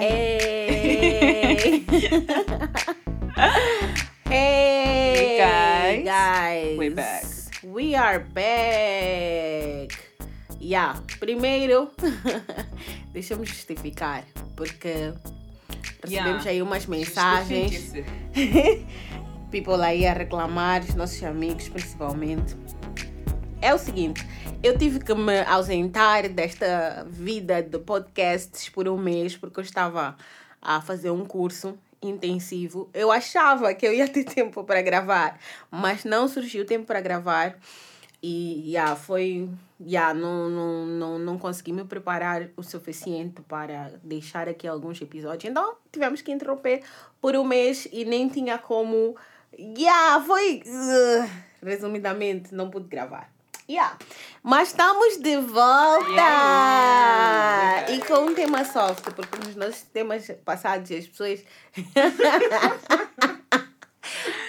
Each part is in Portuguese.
Hey. hey, guys. guys. We're back. We are back. Yeah. Primeiro, deixa eu me justificar, porque recebemos Yeah. aí umas mensagens. People aí a reclamar, os nossos amigos principalmente. É o seguinte, eu tive que me ausentar desta vida de podcasts por um mês porque eu estava a fazer um curso intensivo. Eu achava que eu ia ter tempo para gravar, mas não surgiu tempo para gravar. E yeah, foi. Yeah, não, não, não, não consegui me preparar o suficiente para deixar aqui alguns episódios. Então tivemos que interromper por um mês e nem tinha como. Yeah, foi. uh, resumidamente, não pude gravar. Yeah. Mas estamos de volta! Yeah. E com um tema soft, porque nos nossos temas passados as pessoas.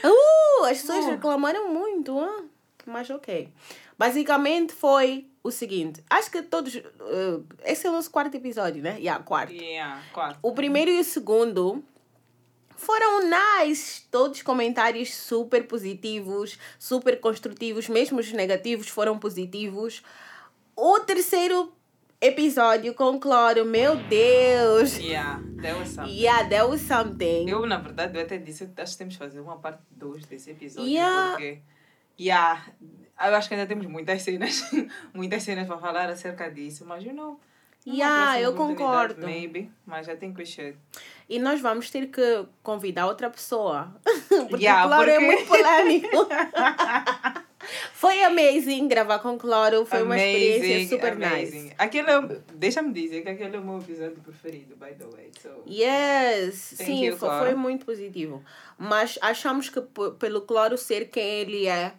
uh, as pessoas Uh. reclamaram muito, ah? mas ok. Basicamente foi o seguinte: acho que todos. uh, esse é o nosso quarto episódio, né? Yeah, quarto. Yeah, quatro. O primeiro e o segundo foram nice. Todos comentários super positivos, super construtivos, mesmo os negativos foram positivos. O terceiro episódio com Cloro, meu Deus! Yeah, that was something. Yeah, that was something. Eu, na verdade, eu até disse acho que temos que fazer uma parte 2 desse episódio. Yeah. Porque, yeah, eu acho que ainda temos muitas cenas, muitas cenas para falar acerca disso, mas, you know, numa Yeah, eu concordo. Maybe, mas I think we should. E nós vamos ter que convidar outra pessoa. Porque Yeah, Cloro é porque- muito polêmico. Foi amazing gravar com Cloro. Foi uma experiência super nice. Aquele, é- deixa-me dizer que aquele é o meu episódio preferido, by the way. So, Yes, sim, you, foi, foi muito positivo. Mas achamos que pelo Cloro ser quem ele é,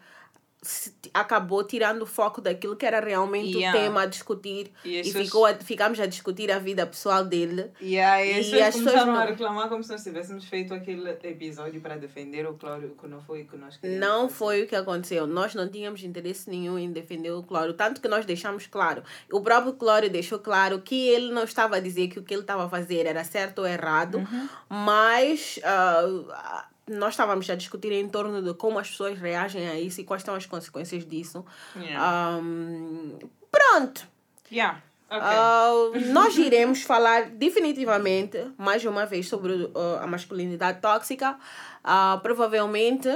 acabou tirando o foco daquilo que era realmente Yeah. o tema a discutir. E E, ficou a, ficamos a discutir a vida pessoal dele. E aí E as pessoas as pessoas começaram não- a reclamar como se nós tivéssemos feito aquele episódio para defender o Cláudio, que não foi o que nós queríamos. Não fazer. foi o que aconteceu. Nós não tínhamos interesse nenhum em defender o Cloro. Tanto que nós deixamos claro. O próprio Cloro deixou claro que ele não estava a dizer que o que ele estava a fazer era certo ou errado. Uhum. Mas ah, nós estávamos a discutir em torno de como as pessoas reagem a isso e quais são as consequências disso. Yeah. Ahm, pronto. yeah. Ok. Ah, nós iremos falar definitivamente mais uma vez sobre ah, a masculinidade tóxica. Ah, provavelmente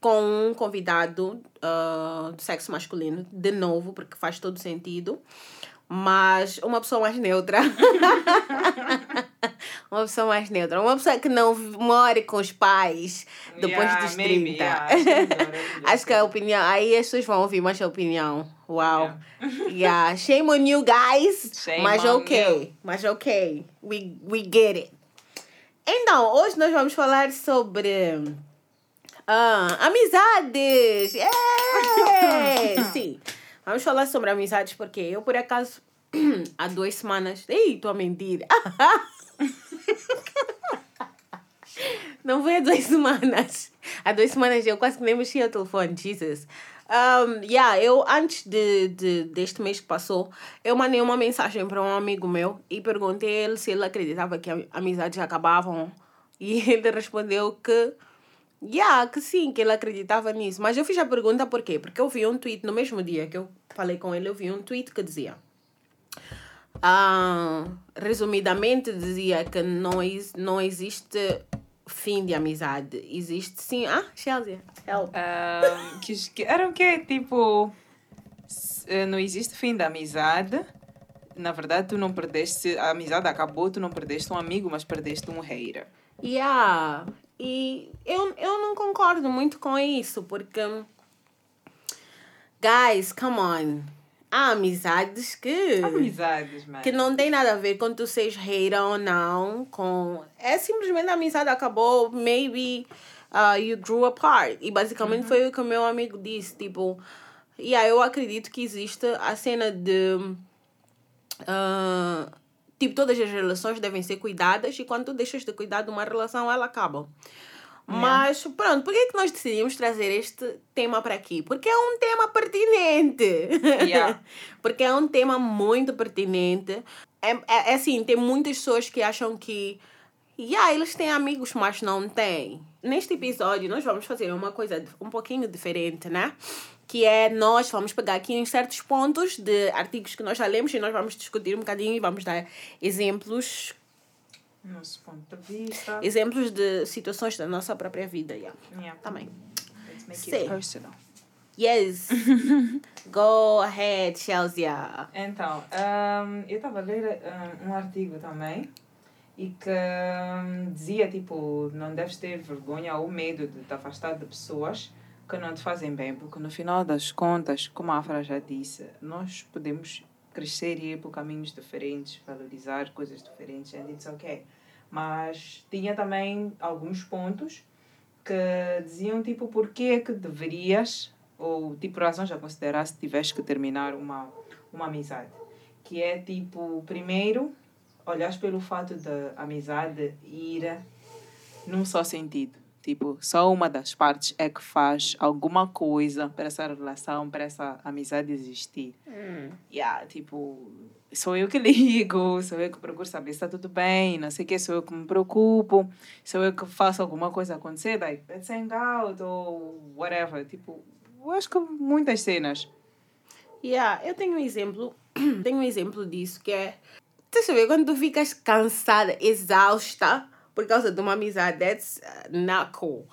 com um convidado do sexo masculino, de novo, porque faz todo sentido. Mas uma pessoa mais neutra. uma pessoa mais neutra. Uma pessoa que não more com os pais depois Yeah, dos 30. maybe, yeah, acho que é é que a opinião. Aí as pessoas vão ouvir mais a opinião. Uau. Yeah. Shame on you guys. Shame mas on ok. you. Mas ok. We, we get it. Então, hoje nós vamos falar sobre. ah, amizades! Yeah! Sim. Vamos falar sobre amizades porque eu, por acaso, há duas semanas. Ei, estou a mentir. Não foi há duas semanas. Há duas semanas eu quase que nem mexi o telefone, Jesus. Um, yeah, eu antes de, de, deste mês que passou, eu mandei uma mensagem para um amigo meu e perguntei ele se ele acreditava que amizades acabavam. E ele respondeu que, yeah, que sim, que ele acreditava nisso. Mas eu fiz a pergunta por quê? Porque eu vi um tweet no mesmo dia que eu falei com ele, eu vi um tweet que dizia. Ah, resumidamente dizia que não, não existe fim de amizade. Existe sim. Ah, Chelsea, help. Ahm, que, era o quê? Tipo, eh, não existe fim da amizade. Na verdade, tu não perdeste, a amizade acabou, tu não perdeste um amigo, mas perdeste um hater. Yeah. E eu, eu não concordo muito com isso, porque. Guys, come on. Há amizades que. Amizades, mano. Que não tem nada a ver com tu seres hater ou não. Com... É simplesmente a amizade acabou, maybe uh, you grew apart. E basicamente foi o que o meu amigo disse. Tipo, yeah, eu acredito que existe a cena de. ah, tipo, todas as relações devem ser cuidadas e quando tu deixas de cuidar de uma relação, ela acaba. Mas pronto, por que, que nós decidimos trazer este tema para aqui? Porque é um tema pertinente. Yeah. Porque é um tema muito pertinente. É, é, é assim, tem muitas pessoas que acham que yeah, eles têm amigos, mas não têm. Neste episódio, nós vamos fazer uma coisa um pouquinho diferente, né? Que é nós vamos pegar aqui em certos pontos de artigos que nós já lemos e nós vamos discutir um bocadinho e vamos dar exemplos Nosso ponto de vista. exemplos de situações da nossa própria vida. Yeah. Yeah. Também. Let's make Sim. it personal. Yes. Go ahead, Chelsea. Então, ahm, eu estava a ler ahm, um artigo também e que ahm, dizia, tipo, não deves ter vergonha ou medo de te afastar de pessoas que não te fazem bem, porque no final das contas, como a Afra já disse, nós podemos crescer e ir por caminhos diferentes, valorizar coisas diferentes, and it's okay. Mas tinha também alguns pontos que diziam, tipo, porquê é que deverias, ou tipo, razões a considerar se tivesse que terminar uma, uma amizade. Que é, tipo, primeiro, olhar pelo fato da amizade ir num só sentido. Tipo, só uma das partes é que faz alguma coisa para essa relação, para essa amizade existir. Yeah, tipo, sou eu que ligo, sou eu que procuro saber se está tudo bem, não sei o que, sou eu que me preocupo, sou eu que faço alguma coisa acontecer, like, let's hang out, ou whatever. Tipo, eu acho que muitas cenas. Yeah, eu tenho um exemplo, tenho um exemplo disso que é, tu sabe, quando tu ficas cansada, exausta por causa de uma amizade, that's uh, not cool.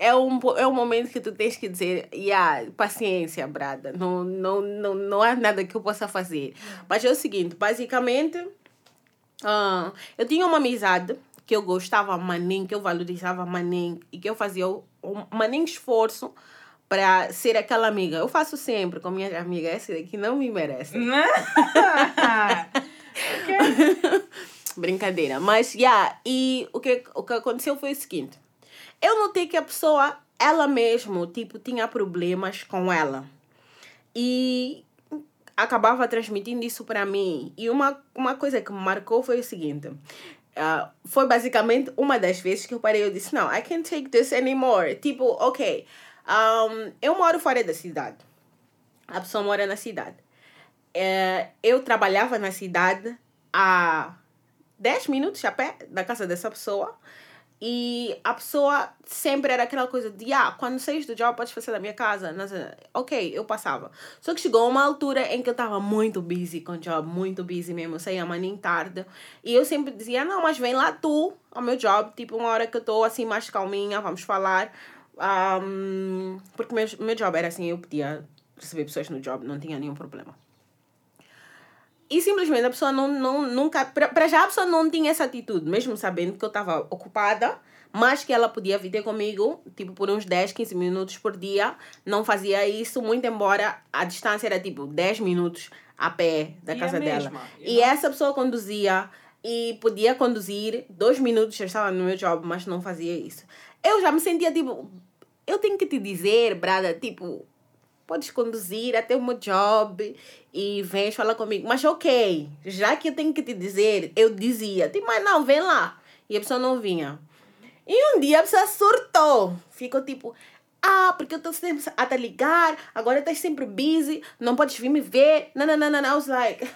É um, é um momento que tu tens que dizer, yeah, paciência, brada, não, não, não, não há nada que eu possa fazer. Mas é o seguinte, basicamente, ah, eu tinha uma amizade que eu gostava manem, que eu valorizava manem e que eu fazia um manem esforço para ser aquela amiga. Eu faço sempre com minhas amigas, essa daqui não me merece. Brincadeira. Mas, yeah, e o que, o que aconteceu foi o seguinte. Eu notei que a pessoa, ela mesmo, tipo, tinha problemas com ela. E acabava transmitindo isso para mim. E uma, uma coisa que me marcou foi o seguinte. ah, foi basicamente uma das vezes que eu parei e disse, não, I can't take this anymore. Tipo, ok, um, eu moro fora da cidade. A pessoa mora na cidade. É, eu trabalhava na cidade a 10 minutos a pé da casa dessa pessoa. E a pessoa sempre era aquela coisa de, ah, quando saís do job, podes fazer da minha casa. Ok, eu passava. Só que chegou uma altura em que eu estava muito busy com o job, muito busy mesmo. Eu saía amanhã tarde. E eu sempre dizia, não, mas vem lá tu ao meu job. Tipo, uma hora que eu estou assim mais calminha, vamos falar. Um, porque meu, meu job era assim, eu podia receber pessoas no job, não tinha nenhum problema. E simplesmente a pessoa não, não nunca. Para já a pessoa não tinha essa atitude, mesmo sabendo que eu estava ocupada, mas que ela podia vir ter comigo, tipo, por uns 10, 15 minutos por dia. Não fazia isso, muito embora a distância era tipo 10 minutos a pé da E a casa dela. E know? essa pessoa conduzia e podia conduzir dois minutos, já estava no meu job, mas não fazia isso. Eu já me sentia tipo, eu tenho que te dizer, brada, tipo, podes conduzir até o meu job e vens falar comigo. Mas ok, já que eu tenho que te dizer, eu dizia, tipo, mas não, vem lá. E a pessoa não vinha. E um dia a pessoa surtou. Ficou tipo, ah, porque eu estou sempre a te ligar, agora estás sempre busy, não podes vir me ver. Não, não, não, não, não. I was like,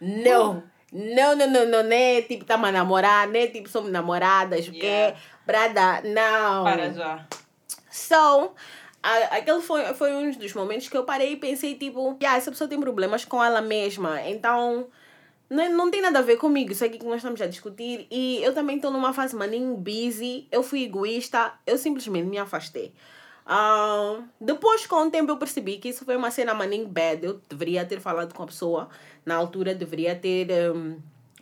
não. Não, não, não, não, né? Tipo, estamos a namorar, né? Tipo, somos namoradas, o quê? Yeah. Brada, não. Para já. So, a- aquele foi, foi um dos momentos que eu parei e pensei, tipo, yeah, essa pessoa tem problemas com ela mesma, então não, não tem nada a ver comigo, isso aqui que nós estamos a discutir. E eu também estou numa fase maninho busy, eu fui egoísta, eu simplesmente me afastei. Ah, depois, com o tempo, eu percebi que isso foi uma cena maninho bad. Eu deveria ter falado com a pessoa na altura, deveria ter um,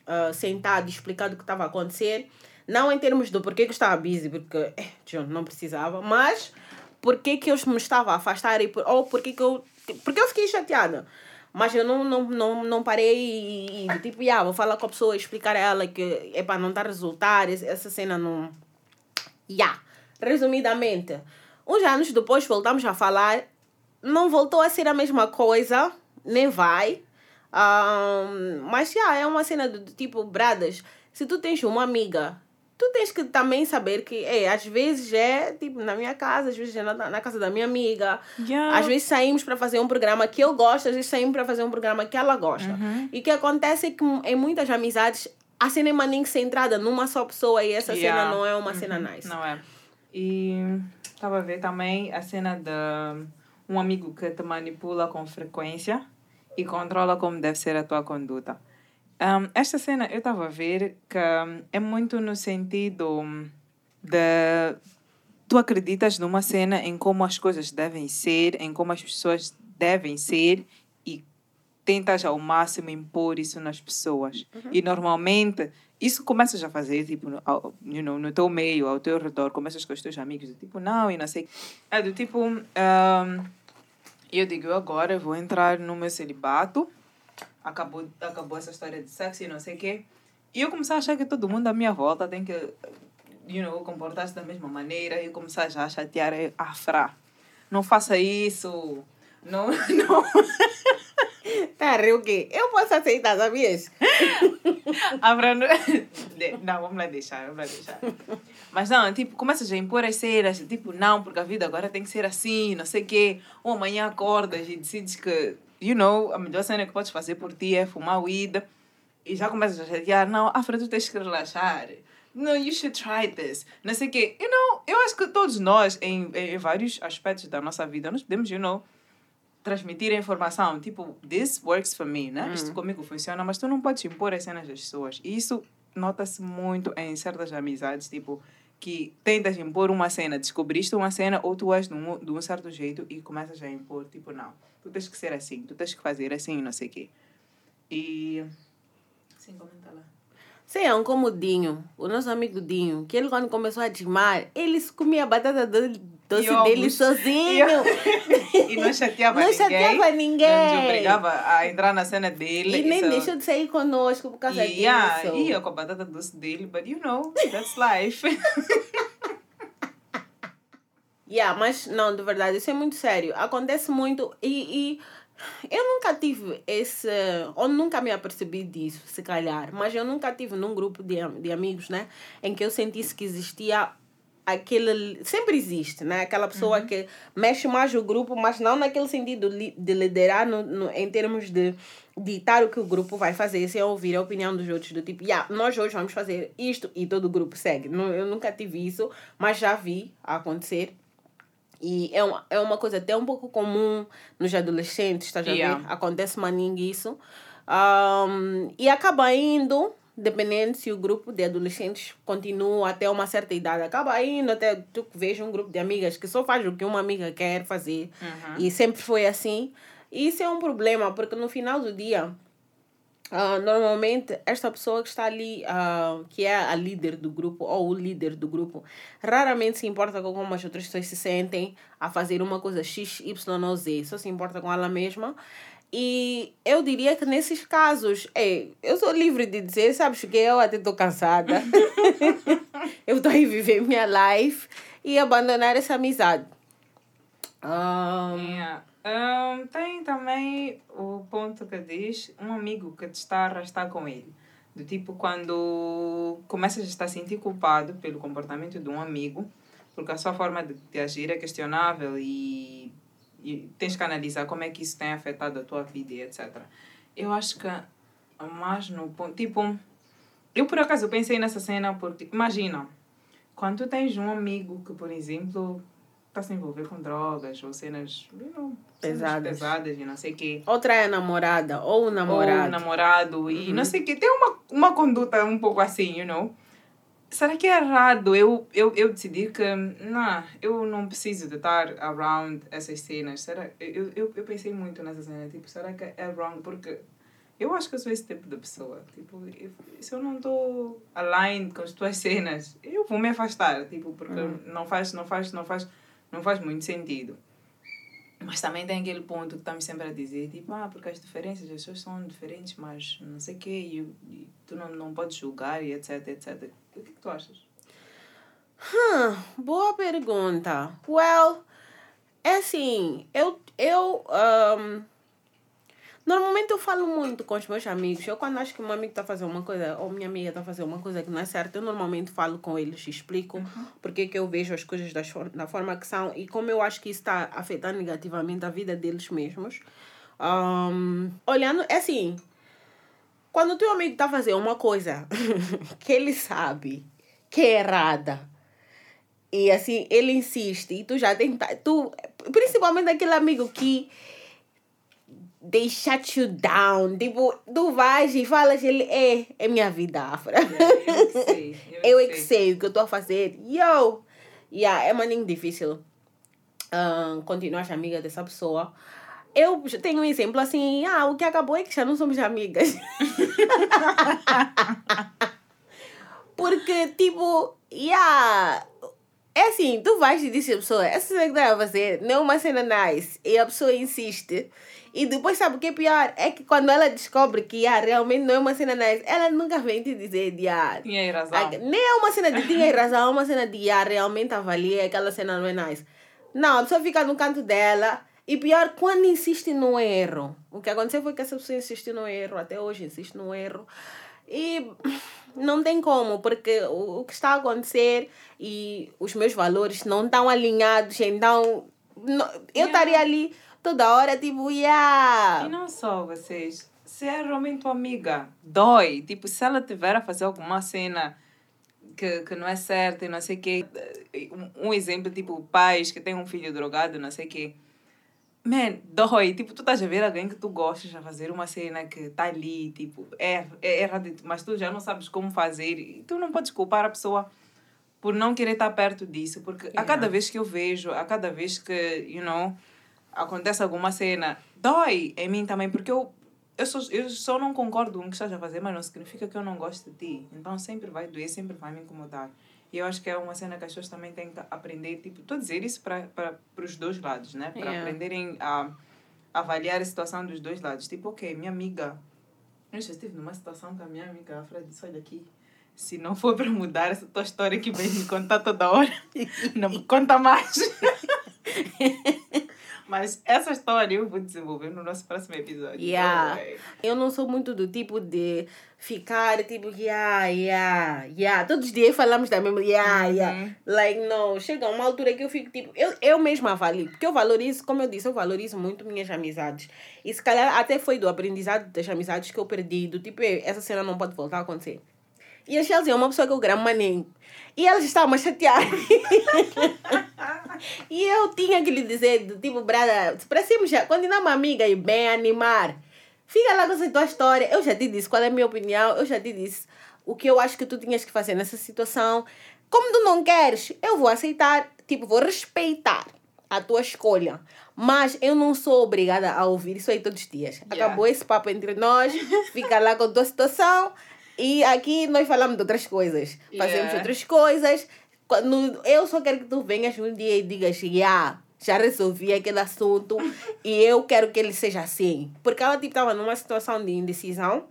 ah, sentado e explicado o que estava a acontecer. Não em termos do porquê que eu estava busy, porque eh, John, não precisava, mas porquê que eu me estava a afastar e por, ou porquê que eu. Porque eu fiquei chateada. Mas eu não, não, não, não parei e, e, tipo, yeah, vou falar com a pessoa, explicar a ela que é para não dar resultado, essa cena não. Yeah. Resumidamente, uns anos depois voltamos a falar, não voltou a ser a mesma coisa, nem vai. Ahn, mas yeah, é uma cena do tipo, bradas, se tu tens uma amiga tu tens que também saber que, é, às vezes é tipo na minha casa, às vezes é na, na casa da minha amiga. Yeah. Às vezes saímos para fazer um programa que eu gosto, às vezes saímos para fazer um programa que ela gosta. Uhum. E o que acontece é que em muitas amizades a cena é maninho centrada numa só pessoa e essa Yeah. cena não é uma cena nice. Não é. E estava a ver também a cena de um amigo que te manipula com frequência e controla como deve ser a tua conduta. Um, esta cena eu estava a ver que um, é muito no sentido de tu acreditas numa cena em como as coisas devem ser, em como as pessoas devem ser e tentas ao máximo impor isso nas pessoas. E normalmente isso começas a fazer tipo no, you know, no teu meio, ao teu redor, começas com os teus amigos, do tipo, não, e não sei. É do tipo, um, eu digo, agora vou entrar no meu celibato, acabou, acabou essa história de sexo e não sei o quê. E eu comecei a achar que todo mundo à minha volta tem que, you know, comportar-se da mesma maneira e começar já a chatear a Fra. Não faça isso. Não, não. Tá, o quê? Eu posso aceitar, sabias? A Fra não... Não, vamos lá deixar, vamos lá deixar. Mas não, tipo, começas a impor as cenas, tipo, não, porque a vida agora tem que ser assim, não sei o quê. Ou amanhã acordas e decides que, you know, a melhor cena que podes fazer por ti é fumar weed. E já começas a chatear, não, Afra, tu tens que relaxar. No, you should try this. Não sei o quê. You know, eu acho que todos nós, em, em vários aspectos da nossa vida, nós podemos, you know, transmitir a informação. Tipo, this works for me, né? Isto comigo funciona, mas tu não podes impor as cenas das pessoas. E isso nota-se muito em certas amizades, tipo, que tentas impor uma cena, descobriste uma cena ou tu és de um, de um certo jeito e começas a impor, tipo, não, tu tens que ser assim, tu tens que fazer assim, não sei o quê. E... Sim, comenta lá. Sim, é um como o Dinho, o nosso amigo Dinho, que ele quando começou a desmar, ele comia a batata do- doce E ovos. dele sozinho. E não chateava Não ninguém. chateava ninguém. Não nos obrigava a entrar na cena dele. E nem deixou de sair conosco por causa E, yeah, disso. ia com a batata doce dele, but you know, that's life. Yeah, mas não, de verdade, isso é muito sério. Acontece muito e, e eu nunca tive esse. Ou nunca me apercebi disso, se calhar. Mas eu nunca tive num grupo de, de amigos, né? Em que eu sentisse que existia aquele. Sempre existe, né? Aquela pessoa que mexe mais o grupo, mas não naquele sentido de liderar no, no, em termos de ditar o que o grupo vai fazer, sem ouvir a opinião dos outros, do tipo, yeah, nós hoje vamos fazer isto e todo o grupo segue. Não, eu nunca tive isso, mas já vi acontecer. E é uma, é uma coisa até um pouco comum nos adolescentes, estás a Yeah. ver? Acontece maninho isso. Um, e acaba indo, dependendo se o grupo de adolescentes continua até uma certa idade, acaba indo até tu veja um grupo de amigas que só faz o que uma amiga quer fazer. E sempre foi assim. E isso é um problema, porque no final do dia, ah, normalmente, esta pessoa que está ali, ah, que é a líder do grupo ou o líder do grupo, raramente se importa com como as outras pessoas se sentem a fazer uma coisa X, Y ou Z. Só se importa com ela mesma. E eu diria que nesses casos, é, eu sou livre de dizer, sabes que eu até estou cansada. eu estou aí viver minha life e abandonar essa amizade. Ah, Yeah. Um, tem também o ponto que diz um amigo que te está a arrastar com ele. Do tipo, quando começas a estar a sentir culpado pelo comportamento de um amigo, porque a sua forma de, de agir é questionável e, e tens que analisar como é que isso tem afetado a tua vida e etc. Eu acho que mais no ponto. Tipo, eu por acaso pensei nessa cena porque, imagina, quando tens um amigo que, por exemplo, está se envolver com drogas ou cenas, you know, cenas Pesadas. pesadas e não sei o quê. outra é a namorada ou o Ou namorado. namorado e não sei o quê. Tem uma, uma conduta um pouco assim, you know. Será que é errado eu, eu, eu decidir que, não, eu não preciso de estar around essas cenas? Será, eu, eu, eu pensei muito nessa cena, tipo, será que é wrong? Porque eu acho que eu sou esse tipo de pessoa. Tipo, se eu não estou aligned com as tuas cenas, eu vou me afastar, tipo, porque não faz, não faz, não faz, não faz muito sentido. Mas também tem aquele ponto que está-me sempre a dizer, tipo, ah, porque as diferenças, as pessoas são diferentes, mas não sei o quê, e, e tu não, não podes julgar e etc, etc. O que, que tu achas? Hum, boa pergunta. Well, é assim, eu, eu um, Normalmente eu falo muito com os meus amigos. Eu quando acho que um amigo está a fazer uma coisa, ou minha amiga está a fazer uma coisa que não é certa, eu normalmente falo com eles e explico uhum. porque que eu vejo as coisas das, da forma que são e como eu acho que isso está afetando negativamente a vida deles mesmos. Um, olhando, é assim, quando o teu amigo está a fazer uma coisa que ele sabe que é errada, e assim, ele insiste, e tu já tenta, tu, principalmente aquele amigo que they shut you down. Tipo, tu vais e falas, ele é, é minha vida afra. Yeah, eu, que sei, eu, eu é que sei o que eu estou a fazer. Yo! Yeah, é maninho difícil um, continuar amiga dessa pessoa. Eu tenho um exemplo assim, ah, o que acabou é que já não somos amigas. Porque, tipo, yeah, é assim, tu vais e dizes a pessoa, essa cena que tu a fazer não é uma cena nice. E a pessoa insiste. E depois, sabe o que é pior? É que quando ela descobre que ah, realmente não é uma cena nice, ela nunca vem te dizer de ah, tinha razão. nem é uma cena de tinha razão, é uma cena de ah, realmente avalia aquela cena não é nice. Não, a pessoa fica no canto dela. E pior, quando insiste no erro. O que aconteceu foi que essa pessoa insistiu no erro, até hoje insiste no erro. E não tem como, porque o, o que está a acontecer e os meus valores não estão alinhados, então não, eu estaria ali toda hora, tipo, yeah. E não só vocês, se é realmente tua amiga, dói. Tipo, se ela tiver a fazer alguma cena que, que não é certa e não sei o quê. Um, um exemplo, tipo, pais que têm um filho drogado, não sei o quê Man, dói. Tipo, tu estás a ver alguém que tu gostas a fazer uma cena que está ali, tipo, é, é errado, mas tu já não sabes como fazer. E tu não podes culpar a pessoa por não querer estar perto disso. Porque yeah. a cada vez que eu vejo, a cada vez que, you know, acontece alguma cena, dói em mim também. Porque eu, eu, só, eu só não concordo com o que estás a fazer, mas não significa que eu não gosto de ti. Então sempre vai doer, sempre vai me incomodar. E eu acho que é uma cena que as pessoas também têm que aprender, tipo, estou a dizer isso para os dois lados, né? Para yeah. aprenderem a, avaliar a situação dos dois lados. Tipo, ok, minha amiga. Eu já estive numa situação com a minha amiga, a Fred disse: olha aqui, se não for para mudar essa tua história que vem me contar toda hora, não me conta mais. Mas essa história eu vou desenvolver no nosso próximo episódio. Yeah. Eu não sou muito do tipo de ficar tipo, yeah, yeah, yeah. Todos os dias falamos da mesma, yeah, uhum. yeah. Like, não. Chega uma altura que eu fico tipo, eu, eu mesma avalio. Porque eu valorizo, como eu disse, eu valorizo muito minhas amizades. E se calhar até foi do aprendizado das amizades que eu perdi. Do tipo, essa cena não pode voltar a acontecer. E a Chelsea é uma pessoa que eu gramo maninho. E elas estavam chateadas. e eu tinha que lhe dizer, tipo, brada, parecemos já, continuar uma amiga e bem animar. Fica lá com essa tua história. Eu já te disse qual é a minha opinião, eu já te disse o que eu acho que tu tinhas que fazer nessa situação. Como tu não queres, eu vou aceitar, tipo, vou respeitar a tua escolha. Mas eu não sou obrigada a ouvir isso aí todos os dias. Yeah. Acabou esse papo entre nós, fica lá com a tua situação. E aqui nós falamos de outras coisas. Yeah. Fazemos outras coisas. Quando, eu só quero que tu venhas um dia e digas, yeah, já resolvi aquele assunto e eu quero que ele seja assim. Porque ela tipo, estava numa situação de indecisão.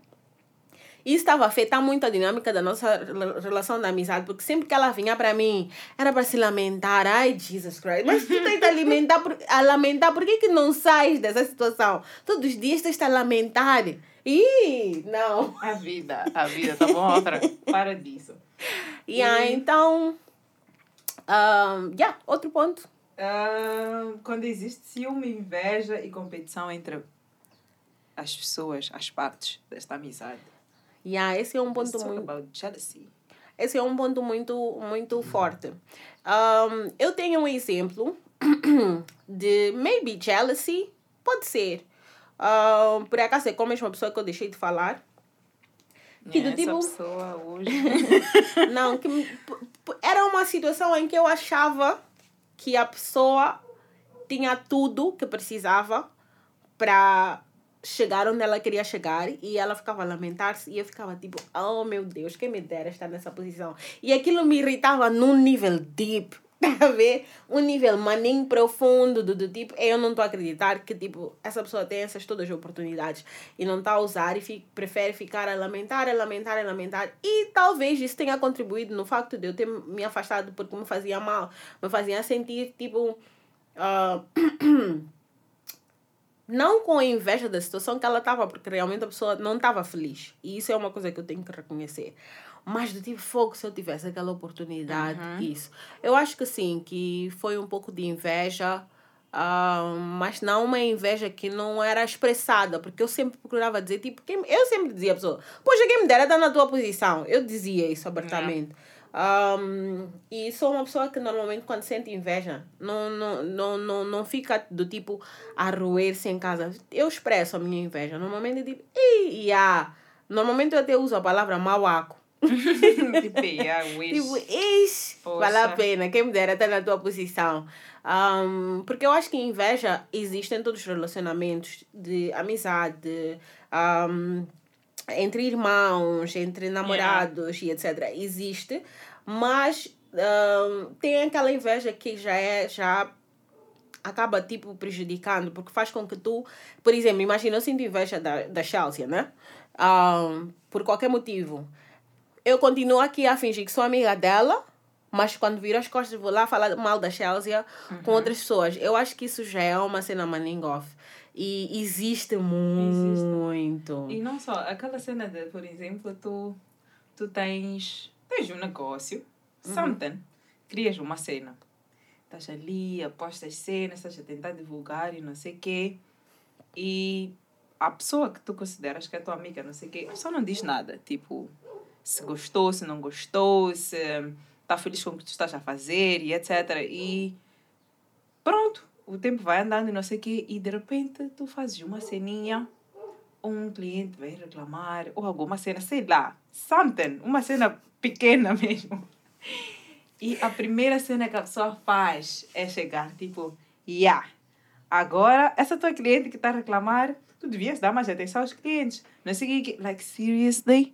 E isso estava a afetar muito a dinâmica da nossa relação de amizade, porque sempre que ela vinha para mim, era para se lamentar. Ai, Jesus Christ, mas tu tenta alimentar, a lamentar, por que, que não sais dessa situação? Todos os dias tens a lamentar. Ih, não. A vida, a vida, tá bom? Outra, para disso. Yeah, e... então. Um, yeah, outro ponto. Quando existe ciúme, inveja e competição entre as pessoas, as partes desta amizade. Yeah, esse é um ponto Let's muito. About jealousy. Esse é um ponto muito, muito forte. Um, eu tenho um exemplo de maybe jealousy, pode ser. Uh, por acaso é com a mesma pessoa que eu deixei de falar. Que do tipo... pessoa hoje. não, que era uma situação em que eu achava que a pessoa tinha tudo que precisava para chegar onde ela queria chegar e ela ficava a lamentar-se e eu ficava tipo, oh meu Deus, quem me dera estar nessa posição. E aquilo me irritava num nível deep a ver um nível maninho profundo do, do tipo, eu não estou a acreditar que tipo, essa pessoa tem essas todas as oportunidades e não está a usar e fica, prefere ficar a lamentar, a lamentar, a lamentar. E talvez isso tenha contribuído no facto de eu ter me afastado porque me fazia mal, me fazia sentir tipo. Uh, não com inveja da situação que ela estava, porque realmente a pessoa não estava feliz. E isso é uma coisa que eu tenho que reconhecer. Mas do tipo fogo, se eu tivesse aquela oportunidade, Uhum. isso. Eu acho que sim, que foi um pouco de inveja, ah, mas não uma inveja que não era expressada, porque eu sempre procurava dizer, tipo, quem, eu sempre dizia à pessoa, poxa, quem me dera estar na tua posição. Eu dizia isso abertamente. Um, e sou uma pessoa que normalmente quando sente inveja não, não, não, não, não fica do tipo a roer-se em casa. Eu expresso a minha inveja. Normalmente eu digo, Ih, yeah. Normalmente eu até uso a palavra mauaco. tipo, yeah, wish. Tipo, vale a pena, quem me dera estar na tua posição. Um, porque eu acho que inveja existe em todos os relacionamentos de amizade, um, entre irmãos, entre namorados e etc. Existe, mas um, tem aquela inveja que já é, já acaba tipo prejudicando, porque faz com que tu, por exemplo, imagina, eu sinto inveja da, da Chelsea, né? Um, por qualquer motivo. Eu continuo aqui a fingir que sou amiga dela, mas quando viro as costas vou lá falar mal da Chelsea com outras pessoas. Eu acho que isso já é uma cena manning off. E existe muito. E não só, aquela cena de, por exemplo, tu, tu tens, tens um negócio, something, crias uma cena. Estás ali, apostas cenas, estás a tentar divulgar e não sei o quê. E a pessoa que tu consideras que é tua amiga, não sei o quê, só não diz nada. Tipo, se gostou, se não gostou, se está feliz com o que tu estás a fazer e etc. E pronto, o tempo vai andando e não sei o quê. E de repente tu fazes uma ceninha um cliente vai reclamar, ou alguma cena, sei lá, something, uma cena pequena mesmo. E a primeira cena que a pessoa faz é chegar, tipo, yeah, agora essa tua cliente que está a reclamar, tu devias dar mais atenção aos clientes. Não sei o que, like, seriously?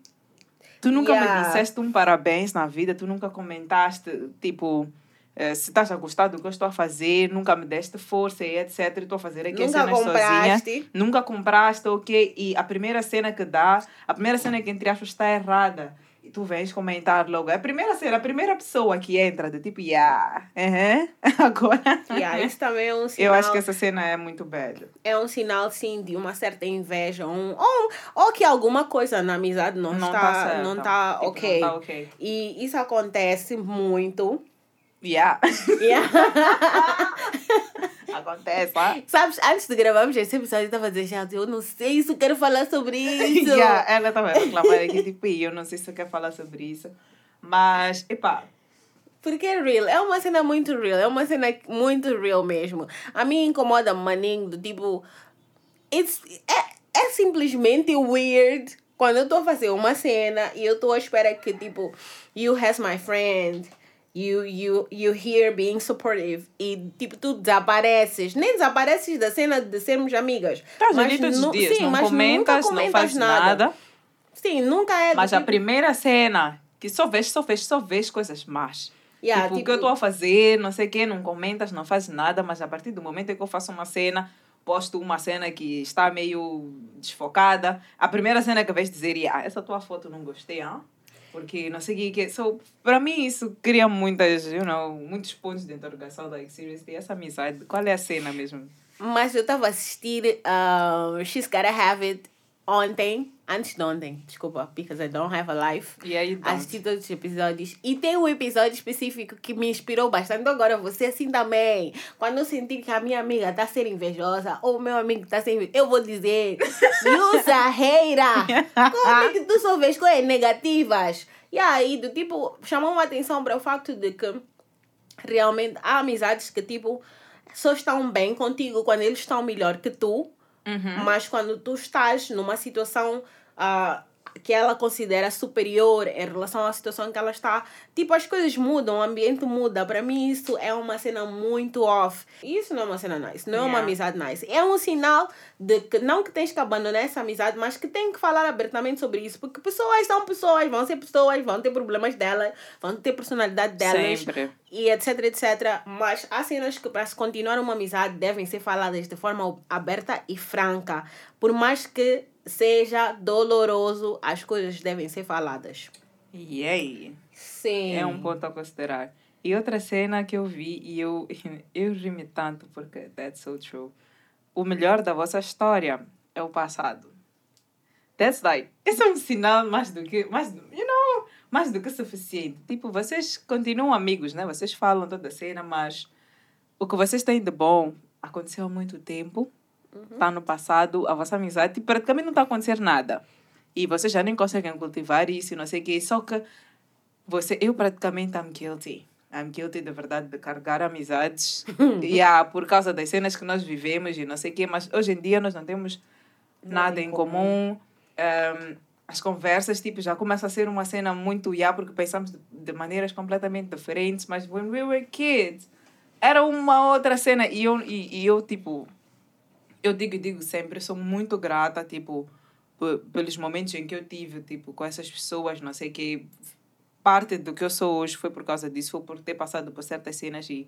Tu nunca Yeah. me disseste um parabéns na vida, tu nunca comentaste, tipo, eh, se estás a gostar do que eu estou a fazer, nunca me deste força e etc. Estou a fazer aqui Nunca cenas sozinha compraste. nunca compraste, ok? E a primeira cena que dá, a primeira cena que entre aspas está errada. Tu vens comentar logo. É a primeira cena, a primeira pessoa que entra, de tipo, yeah, uhum. agora. Yeah, isso também é um sinal. Eu acho que essa cena é muito bela. é um sinal sim de uma certa inveja um, ou, ou que alguma coisa na amizade não, Não está tá certa. não está Tipo, ok. Não tá ok. E isso acontece muito. Yeah. Yeah. Acontece, ah? Sabes, antes de gravarmos esse episódio, eu estava a dizer, gente, eu não sei se eu quero falar sobre isso. yeah. Ela estava a reclamar aqui, tipo, "Ih, eu não sei se eu quero falar sobre isso. Mas, epá, Porque é real, é uma cena muito real, é uma cena muito real mesmo. A mim incomoda maninho do tipo. It's, é, é simplesmente weird quando eu estou a fazer uma cena e eu estou à espera que, tipo, you has my friend, you, you, you here being supportive e, tipo, tu desapareces. Nem desapareces da cena de sermos amigas. estás mas ali todos os nu- dias, sim, não mas nunca comentas, não comentas fazes nada. Sim, nunca é. Mas a tipo- primeira cena, que só vês, só vês, só vês coisas más. Yeah, tipo, o que tipo- eu estou a fazer, não sei o quê, não comentas, não fazes nada, mas a partir do momento em que eu faço uma cena, posto uma cena que está meio desfocada, a primeira cena que vais dizer, ah, essa tua foto não gostei, ah? Porque não sei o que que so, para mim isso cria muitas, you know, muitos pontos de interrogação like seriously, essa amizade, qual é a cena mesmo? Mas eu estava a assistir uh, She's Gotta Have It ontem, antes de ontem, desculpa, because I don't have a life. Don't. Assisti todos os episódios. E tem um episódio específico que me inspirou bastante. Agora, você assim também. Quando eu sentir que a minha amiga está sendo invejosa, ou o meu amigo está sendo invejoso, eu vou dizer: Lusa, reira! Como é que tu só vês coisas negativas? E aí, do tipo, chamou uma atenção para o facto de que realmente há amizades que, tipo, só estão bem contigo quando eles estão melhor que tu, Uhum. mas quando tu estás numa situação ah, que ela considera superior em relação à situação que ela está, tipo, as coisas mudam, o ambiente muda. Para mim, isso é uma cena muito off. Isso não é uma cena nice, não é uma Yeah. amizade nice. É um sinal de que não que tens que abandonar essa amizade, mas que tem que falar abertamente sobre isso. Porque pessoas são pessoas, vão ser pessoas, vão ter problemas delas, vão ter personalidade delas Sempre. e etc, etc. Mas há cenas que para se continuar uma amizade devem ser faladas de forma aberta e franca. Por mais que seja doloroso, as coisas devem ser faladas. E aí? Sim. É um ponto a considerar. E outra cena que eu vi e eu, eu ri-me tanto porque that's so true. o melhor da vossa história é o passado. That's like, esse é um sinal mais do que, mais, you know, mais do que suficiente. Tipo, vocês continuam amigos, né? Vocês falam toda a cena, mas o que vocês têm de bom aconteceu há muito tempo, está uhum. no passado, a vossa amizade praticamente não está a acontecer nada. E vocês já nem conseguem cultivar isso, não sei o quê. Só que você, eu praticamente I'm guilty. I'm guilty de verdade de carregar amizades. yeah, por causa das cenas que nós vivemos e não sei o quê. Mas hoje em dia nós não temos nada em comum. comum. Um, as conversas tipo, já começa a ser uma cena muito yeah, porque pensamos de, de maneiras completamente diferentes. Mas when we were kids, era uma outra cena. E eu, e, e eu tipo, eu digo e digo sempre, sou muito grata, tipo, pelos momentos em que eu tive, tipo, com essas pessoas, não sei que, parte do que eu sou hoje foi por causa disso, foi por ter passado por certas cenas e,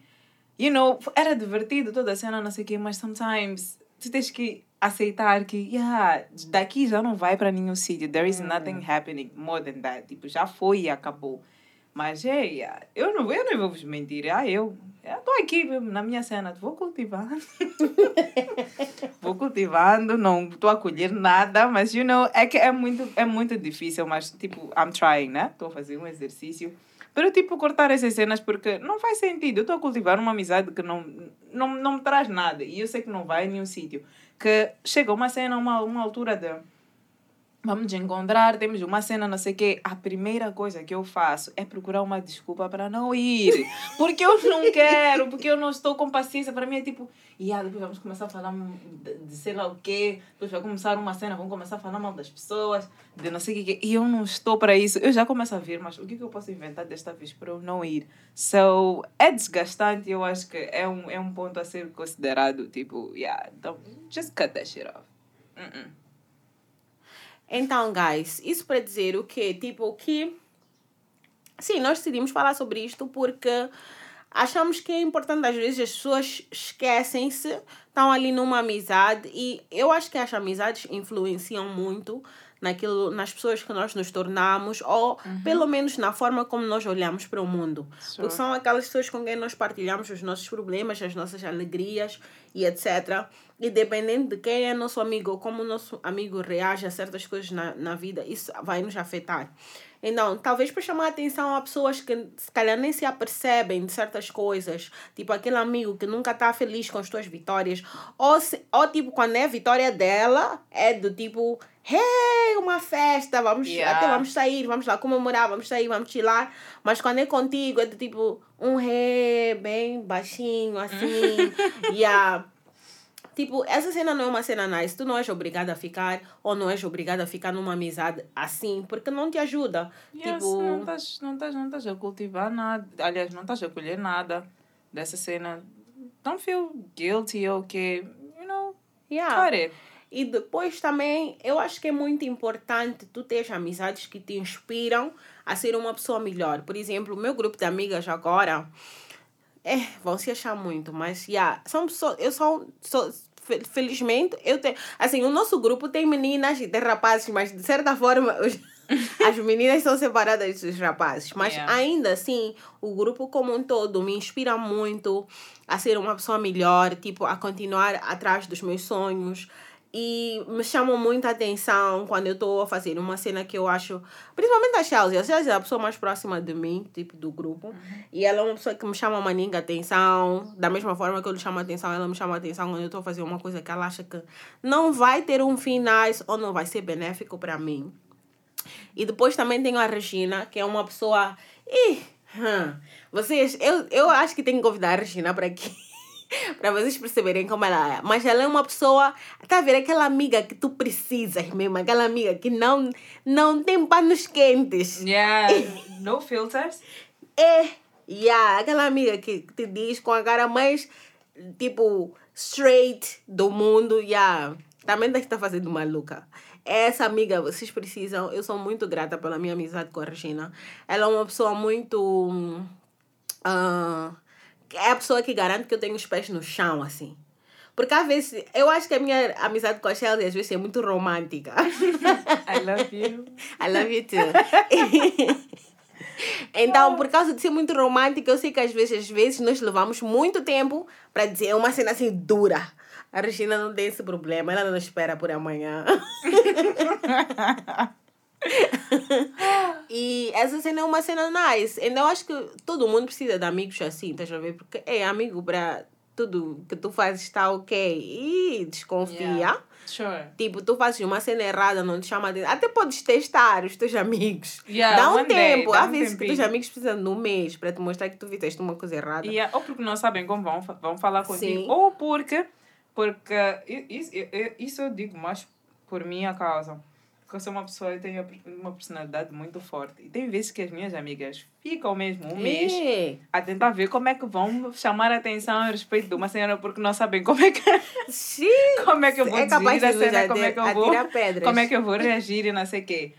you know, era divertido toda a cena, não sei o quê, mas sometimes tu tens que aceitar que, yeah, daqui já não vai para nenhum sítio, there is nothing hum. happening more than that, tipo, já foi e acabou. Mas, é, yeah, eu, não, eu não vou vos mentir, ah, eu estou aqui na minha cena, vou cultivando. vou cultivando, não estou a colher nada, mas, you know, é que é muito, é muito difícil, mas, tipo, I'm trying, né? Estou a fazer um exercício. Para, tipo, cortar essas cenas, porque não faz sentido. Eu estou a cultivar uma amizade que não, não, não me traz nada. E eu sei que não vai em nenhum sítio. Que chega uma cena, uma, uma altura de vamos nos encontrar, temos uma cena, não sei o quê. A primeira coisa que eu faço é procurar uma desculpa para não ir. Porque eu não quero, porque eu não estou com paciência. Para mim é tipo, e ah, depois vamos começar a falar de, de sei lá o quê, depois vai começar uma cena, vamos começar a falar mal das pessoas, de não sei o quê. E eu não estou para isso. Eu já começo a ver, mas o que, que eu posso inventar desta vez para eu não ir? So, é desgastante, eu acho que é um, é um ponto a ser considerado, tipo, yeah, don't, just cut that shit off. Uh -uh. Então, guys, isso para dizer o quê? Tipo, que. Sim, nós decidimos falar sobre isto porque achamos que é importante, às vezes, as pessoas esquecem-se, estão ali numa amizade e eu acho que as amizades influenciam muito naquilo, nas pessoas que nós nos tornamos ou uhum. pelo menos na forma como nós olhamos para o mundo. Sure. Porque são aquelas pessoas com quem nós partilhamos os nossos problemas, as nossas alegrias e etc. E dependendo de quem é nosso amigo ou como o nosso amigo reage a certas coisas na, na vida, isso vai nos afetar. Então, talvez para chamar a atenção a pessoas que se calhar nem se apercebem de certas coisas, tipo aquele amigo que nunca está feliz com as tuas vitórias, ou, se, ou tipo, quando é a vitória dela, é do tipo, hey, uma festa, vamos, yeah. até vamos sair, vamos lá comemorar, vamos sair, vamos chilar. Mas quando é contigo, é do tipo, um ré bem baixinho, assim, yeah. Tipo, essa cena não é uma cena nice. Tu não és obrigada a ficar ou não és obrigada a ficar numa amizade assim, porque não te ajuda. Tipo... não estás não não a cultivar nada. Aliás, não estás a colher nada dessa cena. Don't feel guilty ou okay. que, you know, yeah. cut it. E depois também, eu acho que é muito importante tu ter amizades que te inspiram a ser uma pessoa melhor. Por exemplo, o meu grupo de amigas agora, é, vão se achar muito, mas yeah, são pessoas, eu sou, sou felizmente, eu tenho, assim, o nosso grupo tem meninas e tem rapazes, mas de certa forma os, as meninas são separadas dos rapazes, mas yeah. ainda assim, o grupo como um todo me inspira muito a ser uma pessoa melhor, tipo, a continuar atrás dos meus sonhos, e me chamam muita atenção quando eu estou a fazer uma cena que eu acho. Principalmente a Chelsea. A Chelsea é a pessoa mais próxima de mim, tipo, do grupo. Uhum. E ela é uma pessoa que me chama maninga atenção. Da mesma forma que eu lhe chamo atenção, ela me chama atenção quando eu estou a fazer uma coisa que ela acha que não vai ter um fim nice ou não vai ser benéfico para mim. E depois também tenho a Regina, que é uma pessoa. Ih, hum, vocês, eu, eu acho que tenho que convidar a Regina para aqui. para vocês perceberem como ela é. Mas ela é uma pessoa, tá a ver? Aquela amiga que tu precisas mesmo, aquela amiga que não, não tem panos quentes. Yeah, no filters. É, yeah, aquela amiga que te diz com a cara mais, tipo, straight do mundo, yeah. Também deve estar fazendo maluca. Essa amiga, vocês precisam. Eu sou muito grata pela minha amizade com a Regina. Ela é uma pessoa muito. Uh, é a pessoa que garante que eu tenho os pés no chão, assim. Porque às vezes, eu acho que a minha amizade com a Shelly às vezes é muito romântica. I love you. I love you too. então, por causa de ser muito romântica, eu sei que às vezes, às vezes nós levamos muito tempo para dizer uma cena assim dura. A Regina não tem esse problema, ela não espera por amanhã. e essa cena é uma cena nice. Então eu acho que todo mundo precisa de amigos assim, estás a ver? Porque é amigo para tudo que tu fazes está ok. E desconfia. Yeah. Sure. Tipo, tu fazes uma cena errada, não te chama de. Até podes testar os teus amigos. Yeah, dá um one day, tempo. dá Às um vezes que tempinho. os teus amigos precisam de um mês para te mostrar que tu fizeste uma coisa errada. Yeah, ou porque não sabem como vão, vão falar contigo, Sim. ou porque, porque isso, isso eu digo mais por minha causa. Porque eu sou uma pessoa, eu tenho uma personalidade muito forte. E tem vezes que as minhas amigas ficam mesmo um mês É. a tentar ver como é que vão chamar a atenção a respeito de uma senhora porque não sabem como é que, Sim. como é que eu vou é capaz a cena, como é que eu vou, pedras. como é que eu vou reagir e não sei o quê.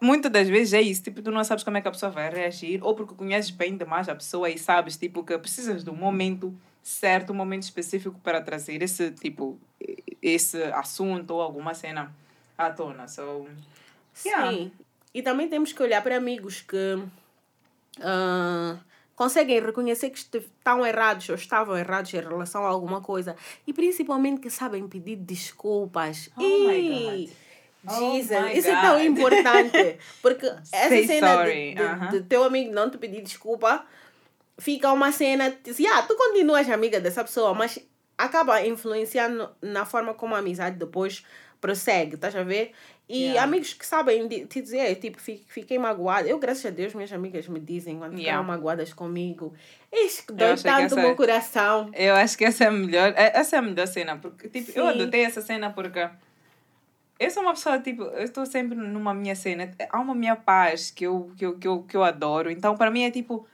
Muitas das vezes é isso, tipo, tu não sabes como é que a pessoa vai reagir, ou porque conheces bem demais a pessoa e sabes, tipo, que precisas de um momento certo, um momento específico para trazer esse, tipo, esse assunto ou alguma cena à tona. So, yeah. Sim. E também temos que olhar para amigos que ah, conseguem reconhecer que estão errados ou estavam errados em relação a alguma coisa. E principalmente que sabem pedir desculpas. Oh e... God. Oh Jesus, my isso é tão God. importante. Porque essa cena de, uh-huh. de teu amigo não te pedir desculpa fica uma cena. Assim, ah, tu continuas amiga dessa pessoa, mas acaba influenciando na forma como a amizade depois prossegue, estás a ver? E Yeah. amigos que sabem te dizer, tipo, fi- fiquei magoada. Eu, graças a Deus, minhas amigas me dizem quando Yeah. ficam magoadas comigo. Isso que dói tanto o essa- meu coração. Eu acho que essa é a melhor, é- essa é a melhor cena, porque tipo, eu adotei essa cena porque eu sou uma pessoa, tipo, eu estou sempre numa minha cena, há uma minha paz que eu, que eu, que eu, que eu adoro, então para mim é tipo,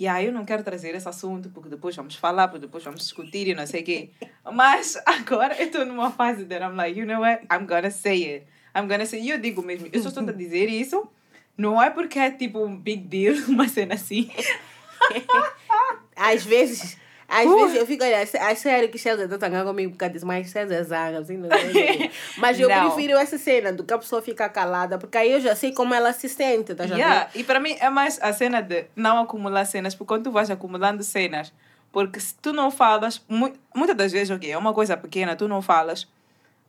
yeah, eu não quero trazer esse assunto porque depois vamos falar, porque depois vamos discutir e não sei o quê. Mas agora eu estou numa fase that I'm like, you know what, I'm gonna say it. I'm gonna say, e eu digo mesmo, eu só estou a dizer isso, não é porque é tipo um big deal, uma cena assim. Às vezes, às Uh. vezes eu fico, olha, é sério que César está tangando comigo por causa disso, mas César zanga, assim, não. Mas eu Não. prefiro essa cena do que a pessoa ficar calada, porque aí eu já sei como ela se sente, tá já Yeah. E para mim é mais a cena de não acumular cenas, porque quando tu vais acumulando cenas, porque se tu não falas, mu muitas das vezes, ok, é uma coisa pequena, tu não falas,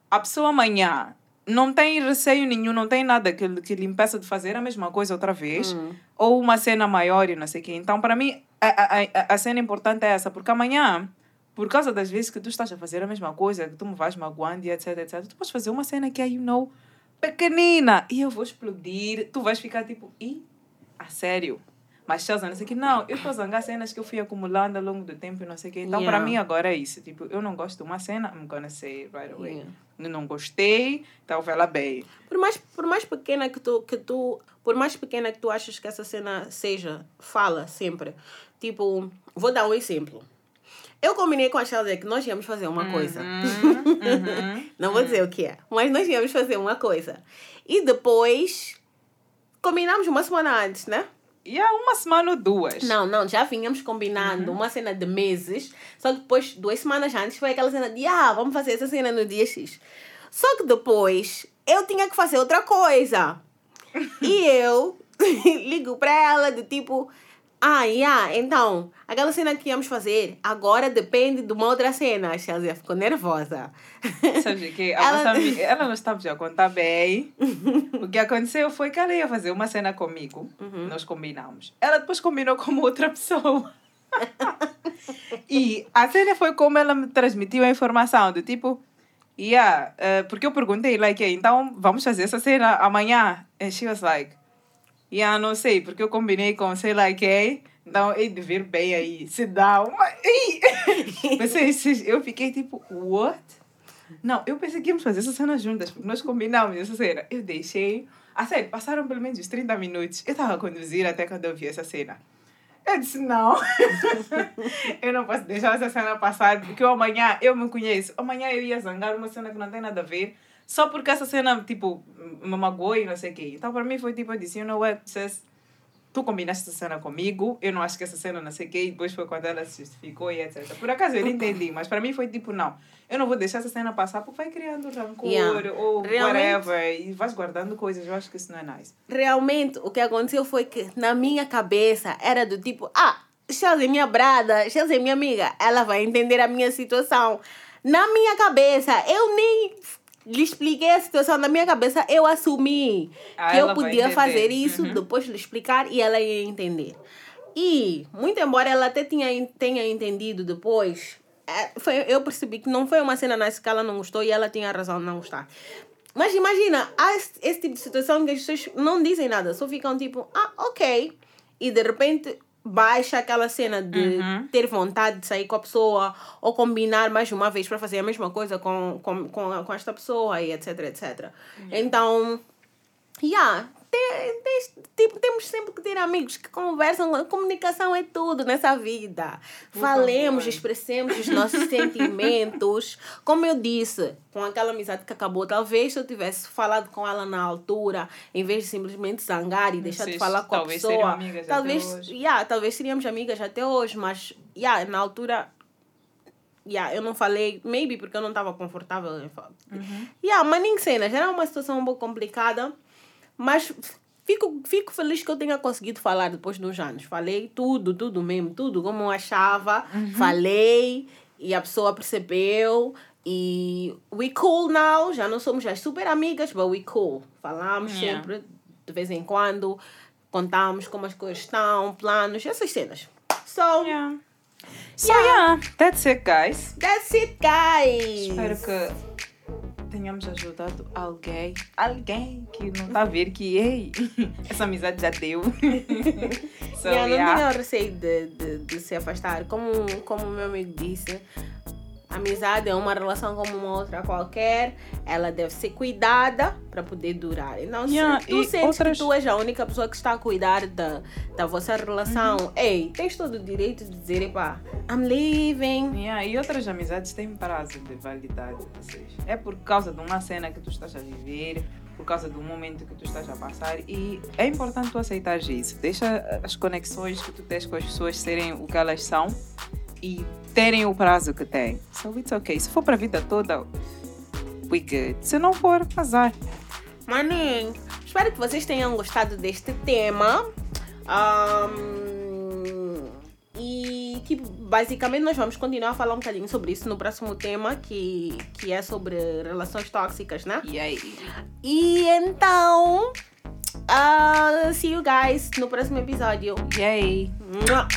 a pessoa amanhã não tem receio nenhum, não tem nada que, que lhe impeça de fazer a mesma coisa outra vez, Hum. ou uma cena maior e não sei o quê. Então, para mim, a, a, a, cena importante é essa, porque amanhã, por causa das vezes que tu estás a fazer a mesma coisa, que tu me vais magoando e etc, etc, tu podes fazer uma cena que é, you know, pequenina, e eu vou explodir, tu vais ficar tipo, ih, a sério? Mas Chelsea, não sei que, não, eu estou a zangar cenas que eu fui acumulando ao longo do tempo e não sei o quê. Então, para Yeah. mim, agora é isso. Tipo, eu não gosto de uma cena, I'm gonna say it right away. Yeah. Eu não gostei, então vai lá bem. Por mais, por mais pequena que tu, que tu, por mais pequena que tu achas que essa cena seja, fala sempre. Tipo, vou dar um exemplo. Eu combinei com a Chelsea que nós íamos fazer uma coisa. Uhum, Não vou dizer o que é, mas nós íamos fazer uma coisa. E depois combinamos uma semana antes, né? E há uma semana ou duas. Não, não, já vínhamos combinando uma cena de meses, só que depois, duas semanas antes, foi aquela cena de, ah, vamos fazer essa cena no dia X. Só que depois, eu tinha que fazer outra coisa. e eu ligo para ela de tipo, ah, yeah, então, aquela cena que íamos fazer, agora depende de uma outra cena. A Chelsea ficou nervosa. Sabe que? Ela- amiga, ela não estava a contar bem. o que aconteceu foi que ela ia fazer uma cena comigo. Uhum. Nós combinamos. Ela depois combinou com outra pessoa. e a cena foi como ela me transmitiu a informação, do tipo... Yeah, eh, porque eu perguntei, like, então vamos fazer essa cena amanhã? And she was like, yeah, não sei, porque eu combinei com sei lá quem, então hei de vir bem aí, se dá uma... Vocês- eu fiquei tipo, what? Não, eu pensei que íamos fazer essa cena juntas, porque nós combinamos essa cena. Eu deixei. A sério, passaram pelo menos uns 30 minutos. Eu estava a conduzir até quando eu vi essa cena. Eu disse, não. eu não posso deixar essa cena passar, porque amanhã, eu me conheço. Amanhã eu ia zangar uma cena que não tem nada a ver, só porque essa cena, tipo, me magoou e não sei o quê. Então, para mim, foi tipo, eu disse, you know what, tu combinaste essa cena comigo, eu não acho que essa cena não sei o quê, e depois foi quando ela se justificou e etc. Por acaso eu entendi, mas para mim foi tipo, não, eu não vou deixar essa cena passar porque vai criando rancor Yeah. ou Realmente- whatever, e vais guardando coisas, eu acho que isso não é nice. Realmente, o que aconteceu foi que na minha cabeça era do tipo, ah, Chelsea é minha brada, Chelsea é minha amiga, ela vai entender a minha situação. Na minha cabeça, eu nem lhe expliquei a situação na minha cabeça, eu assumi Ah, que eu podia fazer isso, Uhum. depois lhe explicar e ela ia entender. E, muito embora ela até tinha, tenha entendido depois, é, foi, eu percebi que não foi uma cena nice que ela não gostou e ela tinha razão de não gostar. Mas imagina, há esse, esse tipo de situação que as pessoas não dizem nada, só ficam tipo, ah, ok. E de repente baixa aquela cena de Uhum. ter vontade de sair com a pessoa ou combinar mais uma vez para fazer a mesma coisa com, com, com, com esta pessoa e etc, etc. Então, yeah, tem, tem- tipo, temos sempre que ter amigos que conversam. A comunicação é tudo nessa vida. Por Falemos, expressemos os nossos sentimentos. Como eu disse, com aquela amizade que acabou, talvez se eu tivesse falado com ela na altura, em vez de simplesmente zangar e deixar de falar com a pessoa, amigas até talvez, hoje. yeah, talvez seríamos amigas até hoje, mas yeah, na altura yeah, eu não falei, maybe porque eu não estava confortável em falar. Uhum. Yeah, mas nem cenas, era uma situação um pouco complicada, mas fico, fico feliz que eu tenha conseguido falar depois de uns anos. Falei tudo, tudo mesmo, tudo como eu achava, Uhum. falei e a pessoa percebeu. E we cool now, já não somos as super amigas, but we cool. Falamos Yeah. sempre, de vez em quando, contamos como as coisas estão, planos, essas cenas. So, Yeah. So yeah, that's it guys. that's it, guys! Espero que tenhamos ajudado alguém. Alguém que não está a ver que, ei, essa amizade já deu. so, Yeah, não yeah. tenha receio de, de, de se afastar. Como, como o meu amigo disse, amizade é uma relação como uma outra qualquer. Ela deve ser cuidada para poder durar. Então, Yeah, se tu sentes outras- que tu és a única pessoa que está a cuidar da, da vossa relação, Uhum. ei, tens todo o direito de dizer, epá, I'm leaving. Yeah, e outras amizades têm prazo de validade. Ou seja, é por causa de uma cena que tu estás a viver, por causa do momento que tu estás a passar. E é importante tu aceitar isso. Deixa as conexões que tu tens com as pessoas serem o que elas são e terem o prazo que têm. So it's okay. Se for para a vida toda, we good. Se não for, azar. Maninho, espero que vocês tenham gostado deste tema. Ahm, e, tipo, basicamente nós vamos continuar a falar um bocadinho sobre isso no próximo tema, que, que é sobre relações tóxicas, né? E aí? E então, ah, see you guys no próximo episódio. E aí? Mua!